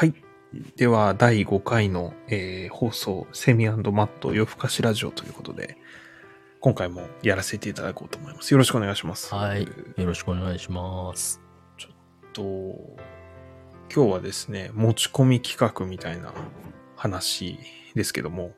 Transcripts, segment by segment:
はい。では、第5回の、えー放送、セミマット夜更かしラジオということで、今回もやらせていただこうと思います。よろしくお願いします。はい。よろしくお願いします。と、今日はですね、持ち込み企画みたいな話ですけども、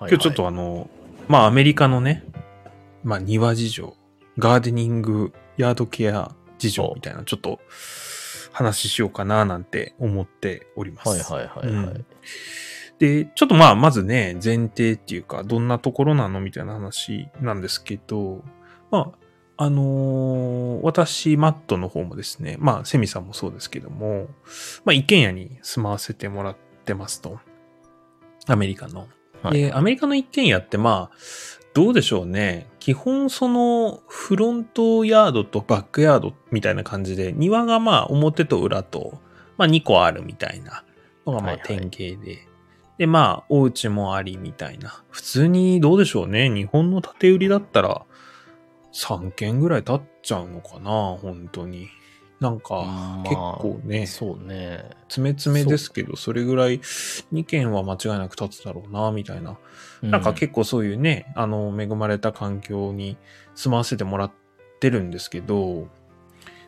今日ちょっとあの、まあアメリカのね、まあ庭事情、ガーデニング、ヤードケア事情みたいな、ちょっと話しようかななんて思っております。はいはいはいはい。うんで、ちょっとまあ、まずね、前提っていうか、どんなところなの？みたいな話なんですけど、まあ、あのー私、マットの方もですね、まあ、セミさんもそうですけども、まあ、一軒家に住まわせてもらってますと。アメリカの。はいで、アメリカの一軒家ってまあ、どうでしょうね。基本その、フロントヤードとバックヤードみたいな感じで、庭がまあ、表と裏と、まあ、2個あるみたいなのがまあ、はいはい典型で。で、まあ、お家もありみたいな。普通にどうでしょうね。日本の建売りだったら、3軒ぐらい経っちゃうのかな本当に。なんか、まあ結構ね、そうね。詰め詰めですけど、それぐらい2軒は間違いなく立つだろうな、みたいな。なんか結構そういうね、あの、恵まれた環境に住まわせてもらってるんですけど、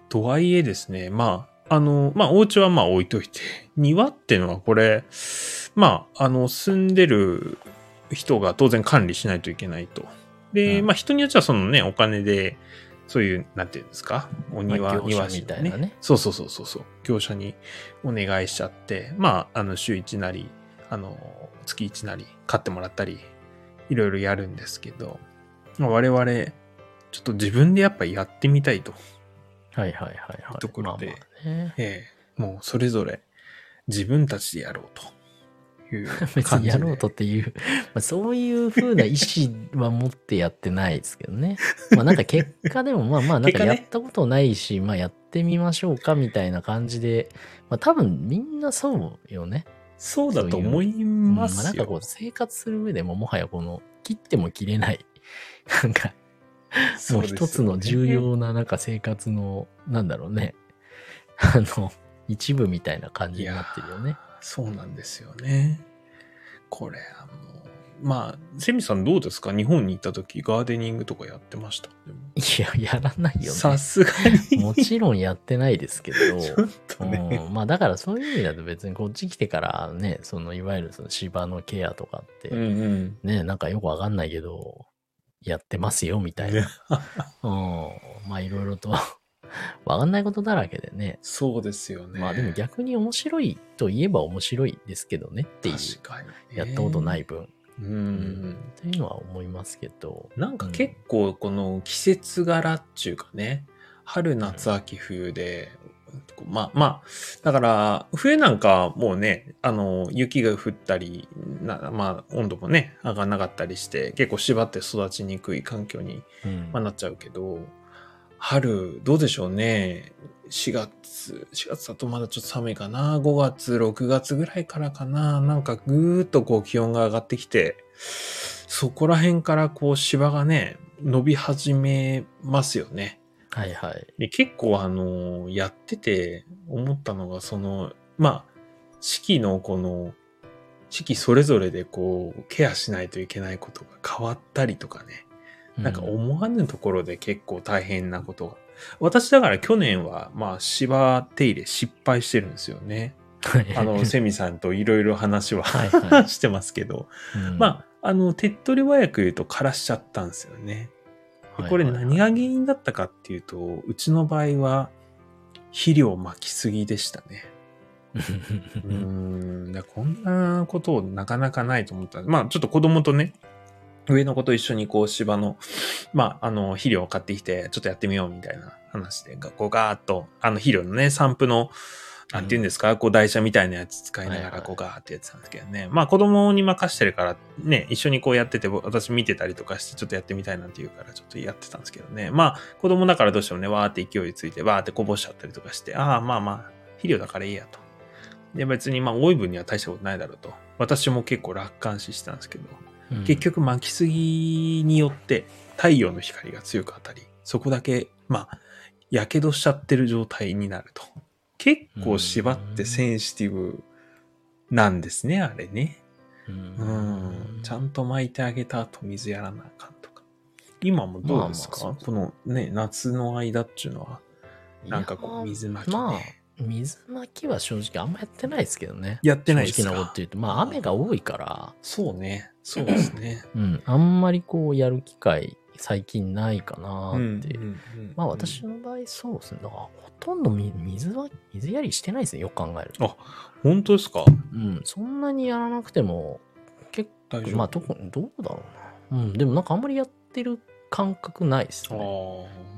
とはいえですね、まあ、あの、まあ、お家はまあ置いといて、庭ってのはこれ、まあ、あの、住んでる人が当然管理しないといけないと。で、うんまあ、人によってはそのね、お金で、そういう、なんていうんですか、お庭、まあ業者庭師みたいなね。そうそうそうそうそう、業者にお願いしちゃって、まあ、あの、週1なり、あの、月1なり、買ってもらったり、いろいろやるんですけど、まあ我々、ちょっと自分でやっぱやってみたいと。はいはいはいはい。ところでまあまあね、ええもうそれぞれ自分たちでやろうという別。にやろうとっていう、まあ、そういう風な意思は持ってやってないですけどね。まあなんか結果でもまあまあなんかやったことないし、まあやってみましょうかみたいな感じで、まあ多分みんなそうよね。そうだと思いうんまあますよ。なんかこう生活する上でももはやこの切っても切れない、なんかもう一つの重要ななんか生活の、なんだろうね。あの、一部みたいな感じになってるよね。そうなんですよね。これ、あの、まあ、セミさんどうですか？日本に行った時ガーデニングとかやってました？いや、やらないよね。さすがに。もちろんやってないですけど、ちょっとね。うんまあだからそういう意味だと別にこっち来てからね、そのいわゆるその芝のケアとかって、うんうん。ね、なんかよくわかんないけど、やってますよみたいな。うん。まあいろいろと わかんないことだらけでね。そうですよね。まあでも逆に面白いといえば面白いですけどねっていう。確かにね、やったことない分。うん。うんっていうのは思いますけど。なんか結構この季節柄っていうかね、春、夏、秋、冬で、まあまあ、だから冬なんかもうね、あの、雪が降ったり、なまあ温度もね、上がんなかったりして、結構縛って育ちにくい環境に、うんまあ、なっちゃうけど、春、どうでしょうね。4月、4月だとまだちょっと寒いかな。5月、6月ぐらいからかな。なんかぐーっとこう気温が上がってきて、そこら辺からこう芝がね、伸び始めますよね。はいはい。で結構あの、やってて思ったのが、その、まあ、四季のこの、四季それぞれでこう、ケアしないといけないことが変わったりとかね。なんか思わぬところで結構大変なことが。私だから去年は、まあ芝手入れ失敗してるんですよね。あの、セミさんといろいろ話ははいはい してますけど。うんまあ、あの、手っ取り早く言うと枯らしちゃったんですよね。でこれ何が原因だったかっていうと、うちの場合は肥料巻きすぎでしたね。うーん、でこんなことなかなかないと思った。まあ、ちょっと子供とね、上の子と一緒にこう芝の、まあ、あの、肥料を買ってきて、ちょっとやってみようみたいな話で、こうガーッと、あの肥料のね、散布の、なんて言うんですか、こう台車みたいなやつ使いながら、こうガーってやってたんですけどね。まあ、子供に任してるから、ね、一緒にこうやってて、私見てたりとかして、ちょっとやってみたいなんて言うから、ちょっとやってたんですけどね。まあ、子供だからどうしてもね、わーって勢いついて、わーってこぼしちゃったりとかして、ああ、まあまあ、肥料だからいいやと。で、別にまあ、多い分には大したことないだろうと。私も結構楽観視してたんですけど、うん結局巻きすぎによって太陽の光が強く当たり、そこだけ、まあ、火傷しちゃってる状態になると。結構縛ってセンシティブなんですね、あれね。ううん。ちゃんと巻いてあげた後水やらなあかんとか。今もどうですか、まあまあこのね、夏の間っていうのは、なんかこう水巻きね。まあ、水巻きは正直あんまやってないですけどね。やってないですか？正直なこと言うと、まあ雨が多いから、そうね。そうですね。うん、あんまりこうやる機会最近ないかなって。うんうまあ私の場合そうですね。だからほとんどみ水は、水やりしてないですね。よく考えると。本当ですか？うん、そんなにやらなくても、結大丈夫構、まあ特にどうだろうな。うん、でもなんかあんまりやってる感覚ないですあね。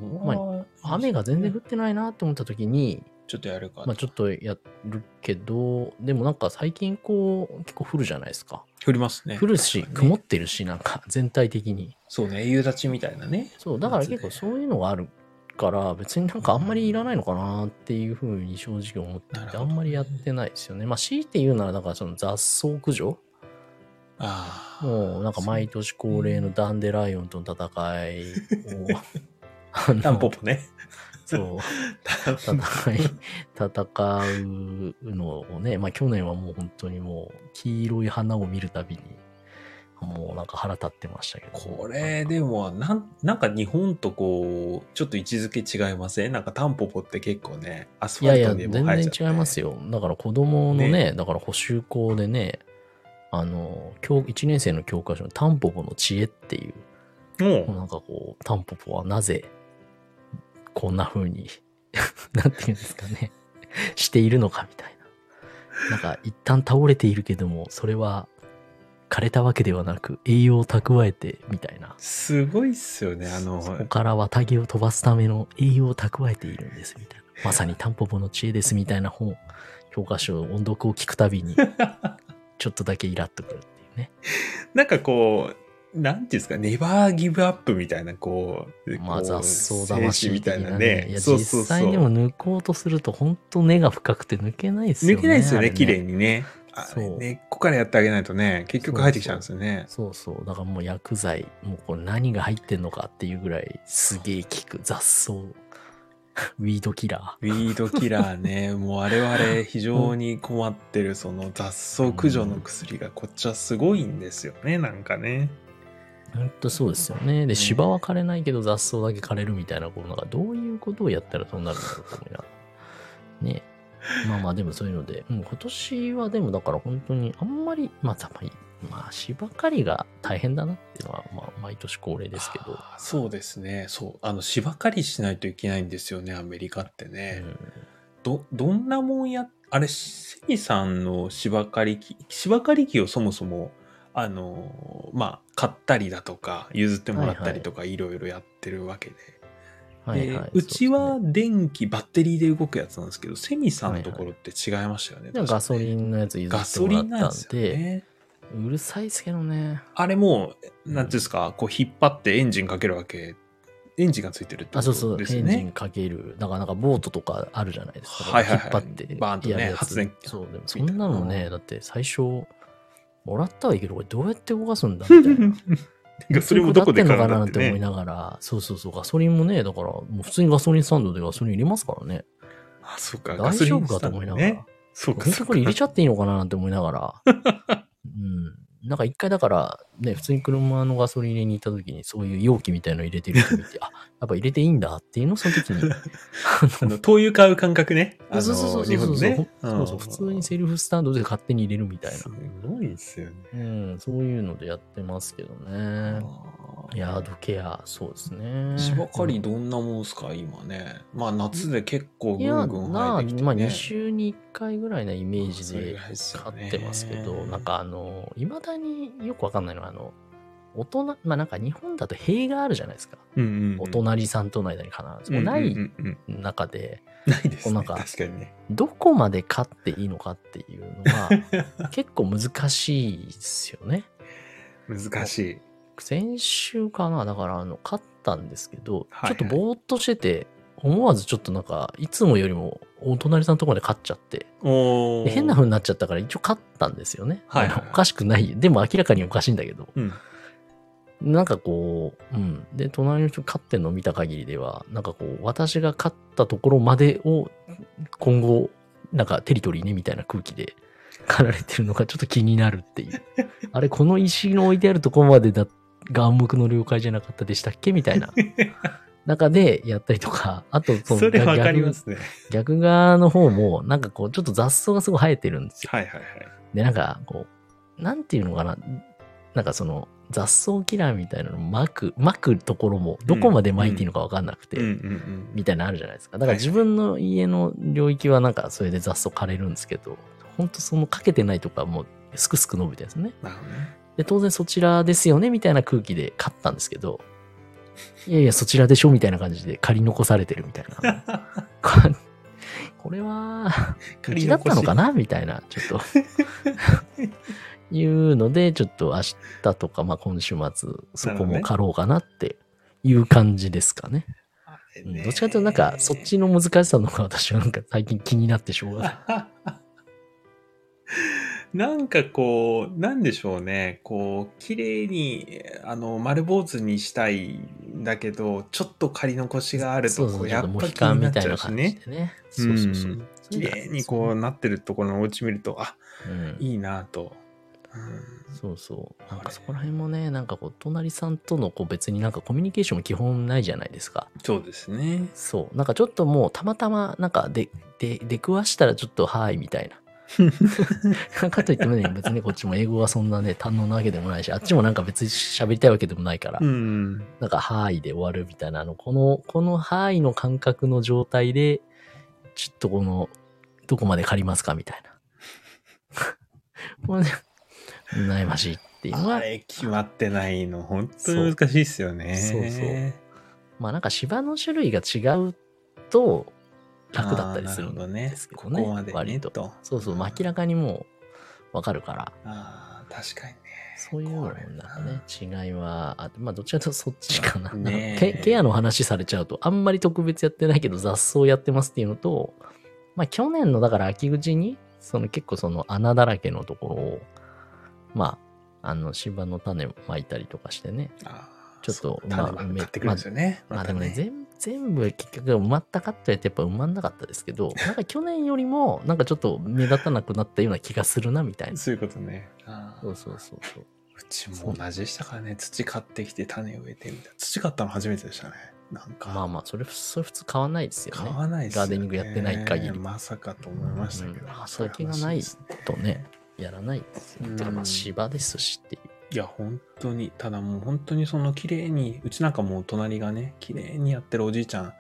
ーま雨が全然降ってないなって思った時に、ちょっとやるか。まあちょっとやるけど、でもなんか最近こう結構降るじゃないですか。降りますね。降るし、ね曇ってるし、なんか全体的に。そうね、夕立ちみたいなね。そう、だから結構そういうのがあるから、別になんかあんまりいらないのかなっていうふうに正直思ってて、あんまりやってないですよね。まあ強いて言うなら、だからその雑草駆除ああ。もうなんか毎年恒例のダンデライオンとの戦いを、あのタンポポね。そう、戦い、戦うのをね、まあ去年はもう本当にもう黄色い花を見るたびに、もうなんか腹立ってましたけど。これ、でも、なん、なんか日本とこう、ちょっと位置づけ違いません？なんかタンポポって結構ね、アスファルトにも生えちゃって。然違いますよ。だから子供のね、ね。だから補習校でね、あの、教1年生の教科書のタンポポの知恵っていう、もなんかこう、タンポポはなぜ、こんな風に、なんていうんですかね、しているのかみたいな。なんか一旦倒れているけども、それは枯れたわけではなく、栄養を蓄えて、みたいなう、。すごいっすよね。あの、そこから綿毛を飛ばすための栄養を蓄えているんです、みたいな。まさにタンポポの知恵です、みたいな本、教科書、音読を聞くたびに、ちょっとだけイラッとくるっていうね。なんかこう、なんていうんですか、ネバーギブアップみたいな、こう、まあ雑草精魂神みたいなね。ね。いや、そうそう実際でも抜こうとすると、本当根が深くて抜けないですよね。抜けないですよね、綺麗にね。あそう根っこからやってあげないとね、結局入ってきちゃうんですよね。そうそう。だからもう薬剤、もうこれ何が入ってんのかっていうぐらいすげえ効く雑草。ウィードキラウィードキラーね、もう我々非常に困ってるその雑草駆除の薬がこっちはすごいんですよね、なんかね。ー。ほんとそうですよね。で、芝は枯れないけど雑草だけ枯れるみたいな、こうなんかどういうことをやったらそうなるんだろうと思いながら。ね。まあまあでもそういうので、うん、今年はでもだから本当にあんまり、まあたまに、まあ芝刈りが大変だなっていうのは、まあ毎年恒例ですけど。そうですね。そう。あの、芝刈りしないといけないんですよね、アメリカってね。ど、どんなもんや、あれ、セミさんの芝刈り機、芝刈り機をそもそも、あの、まあ、買ったりだとか、譲ってもらったりとか、いろいろやってるわけで。ではいはいうちは電気、バッテリーで動くやつなんですけど、セミさんのところって違いましたよね。でもガソリンンのやつ譲ってもらったんで、よね。うるさいですけどね。あれもう、なんていうんですか、こう引っ張ってエンジンかけるわけ。エンジンがついてるってこあ、そうそう、エンジンね。かける。だからなんかボートとかあるじゃないですか。はいはいはい引っ張ってバーンとねやるやつ発電機そう、でもそんなのね、だって最初、もらったはいいけど、これどうやって動かすんだみたいな。ガソリンもどこで買買うんだってのかなって思いね。ながら、そうそうそう、ガソリンもね、だから、もう普通にガソリンスタンドでガソリン入れますからね。あ、そうか、大丈夫かと思いながら。ね。そうか、本当これ入れちちゃっていいのかななんて思いながら。うん。なんか一回だから、ね、普通に車のガソリン入れに行った時に、そういう容器みたいの入れてる人見て、あ、やっぱ入れていいんだっていうのをその時に。あの、灯油買う感覚ね。そうそうそうそうそうね。そうそう、普通にセルフスタンドで勝手に入れるみたいなす。ごいですよね。うん、そういうのでやってますけどね。ヤードケア、そうですね。芝刈りどんなもんすか、今ね。まあ、夏で結構ぐんぐん生えてきて、ね。まあ2週に1回ぐらいなイメージで飼ってますけど、なんかあの、いまだによくわかんないのは、あの、大人、まあなんか日本だと塀があるじゃないですか。うんうんうん、お隣さんとの間に必ず。うんうんうんないうん中で、ないですね。こうなんか確かにね。どこまで飼っていいのかっていうのは、結構難しいですよね。難しい。先週かな、だからあの、飼ったんですけど、はいはいちょっとぼーっとしてて、思わずちょっとなんか、いつもよりもお隣さんのところで飼っちゃって、変な風になっちゃったから一応飼ったんですよね。はいはいおかしくない。でも明らかにおかしいんだけど。うん。なんかこう、うん。で、隣の人飼ってんのを見た限りでは、なんかこう、私が飼ったところまでを今後、なんかテリトリーねみたいな空気で 狩られてるのがちょっと気になるっていう。あれ、この石の置いてあるとこまでだが暗黙の了解じゃなかったでしたっけ？みたいな。中でやったりとか、あとそのそれわかり逆ますね。逆側の方も、なんかこう、ちょっと雑草がすごい生えてるんですよ。はいはいはい。で、なんかこう、なんていうのかな、なんかその雑草キラーみたいなの巻く、巻くところもどこまで巻いていいのかわかんなくて。みたいなのあるじゃないですか。だから自分の家の領域はなんかそれで雑草枯れるんですけど、ほんとそのかけてないとかもうすくすく伸びてるんですね。なるほどね。で、当然そちらですよねみたいな空気で買ったんですけど、いやいや、そちらでしょみたいな感じで借り残されてるみたいな。こ これは、うちだったのかなみたいな、ちょっと。いうので、ちょっと明日とか、まあ今週末、そこも借ろうかなっていう感じですかね。あれうんねどっちかというと、なんか、そっちの難しさの方が私はなんか最近気になってしょうがない。なんかこう、なんでしょうね。こう、綺麗に、あの、丸坊主にしたいんだけど、ちょっと借り残しがあると、そうやっぱ気になっちゃうしね。そうそうそううん。綺麗にこうなってるところのお家見ると、あ、うんいいなと。うんそうそう。なんかそこら辺もね、なんかこう、隣さんとのこう別になんかコミュニケーションも基本ないじゃないですか。そうですね。そう。なんかちょっともうたまたまなんかで、で、出くわしたらちょっとはいみたいな。かといってもね、別にこっちも英語はそんなね、堪能なわけでもないし、あっちもなんか別に喋りたいわけでもないから、うん。なんかはいで終わるみたいな、あの、この、このはいの感覚の状態で、ちょっとこの、どこまで借りますかみたいな。これね、悩ましいっていうのは、あれ決まってないの、本当に難しいですよね。そうそうまあなんか芝の種類が違うと楽だったりするんあーなるほどねですけどね。ここまでね割と。とそうそう、明らかにもうわかるから、ああ、確かにね。そういうなんかね、違いはあって、まあどっちかとそっちかな。ねえケケアの話されちゃうと、あんまり特別やってないけど雑草やってますっていうのと、まあ去年のだから秋口に、その結構その穴だらけのところを、まあ、あの芝の種まいたりとかしてね、ちょっとまあ種ま買ってくるんですよね。まあでもね、た全全部結局埋まったかって言われてやっぱ埋まんなかったですけど、なんか去年よりもなんかちょっと目立たなくなったような気がするなみたいな。そういうことね。そうそうそうそう。うちも同じでしたからね。土買ってきて種植えてみたいな。土買ったの初めてでしたね。なんか。まあまあ、それ、それ普通買わないですよね。買わないですよね。ガーデニングやってない限りまさかと思いましたけど。うんそういう畑がないとね、やらないですよ。うんてかまあ芝ですしっていう。いや、本当に、ただもう本当にその綺麗に、うちなんかもう隣がね、綺麗にやってるおじいちゃん、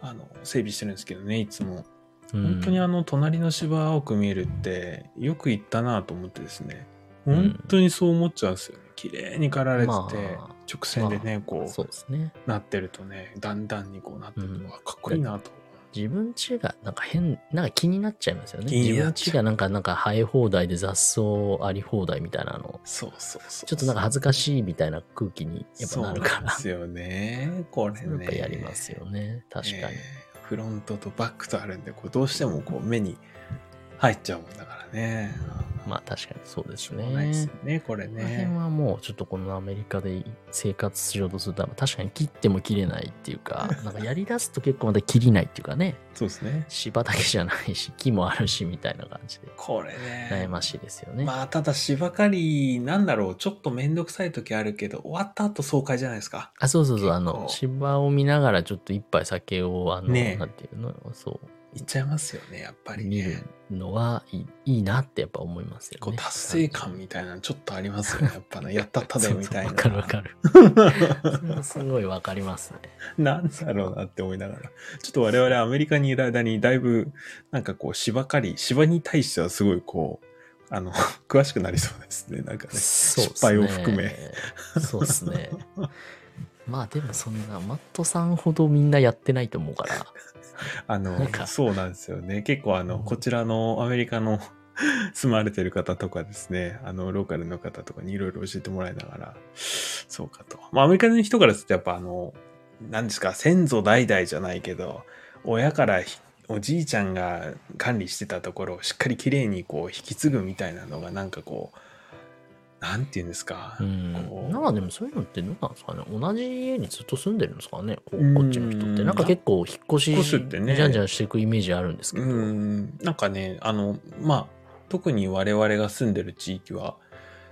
あの、整備してるんですけどね、いつも。本当にああの、隣の芝青く見えるって、よく言ったなと思ってですね。うん本当にそう思っちゃうんですよね。綺麗に刈られてて、まあ直線でね、こそうなってるとね、だんだんにこうなってるうんと、あかっこいいなと。自分家がなんか変、なんか気になっちゃいますよね。自分ちがなんか、なんか生え放題で雑草あり放題みたいなの、そうそうそう。ちょっとなんか恥ずかしいみたいな空気にやっぱなるから。そうですよね。これね。やっぱやりますよね。確かに。えーフロントとバックとあるんで、こうどうしてもこう目に入っちゃうもんだからね。まあ確かにそうですね。ないですよね、これこの辺ね。はもうちょっとこのアメリカで生活しようとすると確かに切っても切れないっていうか、なんかやり出すと結構また切りないっていうかね、そうですね。芝だけじゃないし、木もあるしみたいな感じでこれね。悩ましいですよね。まあ、ただ芝刈り、なんだろう、ちょっとめんどくさい時あるけど、終わった後爽快じゃないですか。あ、そうそうそう、あの、芝を見ながらちょっと一杯酒を、あの、ねえなんていうの、そう、いっちゃいますよね、やっぱり見ねる。のはいいいいなってやっぱ思いますよね。こう達成感みたいなのちょっとありますよね、やっぱね。やったったでみたいな。そうそうわかるわかる。それはすごいわかりますね。なんだろうなって思いながら。ちょっと我々アメリカにいる間にだいぶ、なんかこう芝刈り、芝に対してはすごいこう、あの、詳しくなりそうですね。なんかね失敗を含め。そうですね。まあでもそんな、マットさんほどみんなやってないと思うから。あのそうなんですよね。結構あの、うんこちらのアメリカの住まわれてる方とかですね、あの、ローカルの方とかにいろいろ教えてもらいながら、そうかと。まあ、アメリカの人からするとやっぱあの、何ですか、先祖代々じゃないけど、親からひおじいちゃんが管理してたところをしっかりきれいにこう引き継ぐみたいなのがなんかこう、なんて言うんですか？なんかでもそういうのってどうなんですかね？同じ家にずっと住んでるんですかね？こうん。こっちの人って。なんか結構引っ越し、引っ越すってね。じゃんじゃんしていくイメージあるんですけうど。ん、なんかね、あの、まあ、特に我々が住んでる地域は、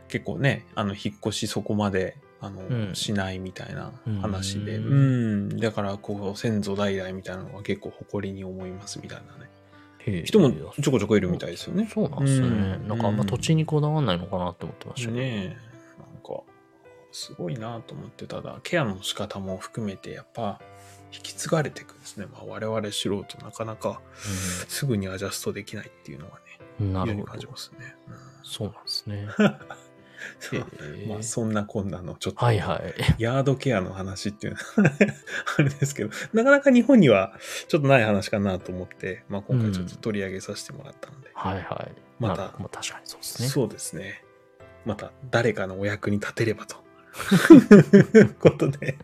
結構ね、あの、引っ越しそこまで、あの、うん。しないみたいな話で、ううん。ん、だから、こう、先祖代々みたいなのが結構誇りに思いますみたいなね。人もちょこちょこいるみたいですよね。そうなんですね。うんなんかあんま土地にこだわんないのかなって思ってました。ねえ、なんか、すごいなと思って、ただ、ケアの仕方も含めて、やっぱ、引き継がれていくんですね。まあ、我々素人、なかなかすぐにアジャストできないっていうのはね、うんなるほど。感じますね。うんそうなんですね。まあ、そんなこんなの、ちょっと、はいはい。ヤードケアの話っていうのは あれですけど、なかなか日本にはちょっとない話かなと思って、まあ、今回ちょっと取り上げさせてもらったので、はいはい。またまあ確かにそうですね。そうですね。また誰かのお役に立てればと。ことで、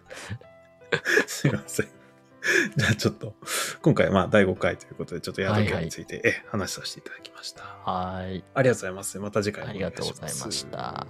すいません。じゃあちょっと、今回まあ第5回ということで、ちょっとヤードケアについて、え話させていただきました。はい。ありがとうございます。また次回もお願いしますありがとうございました。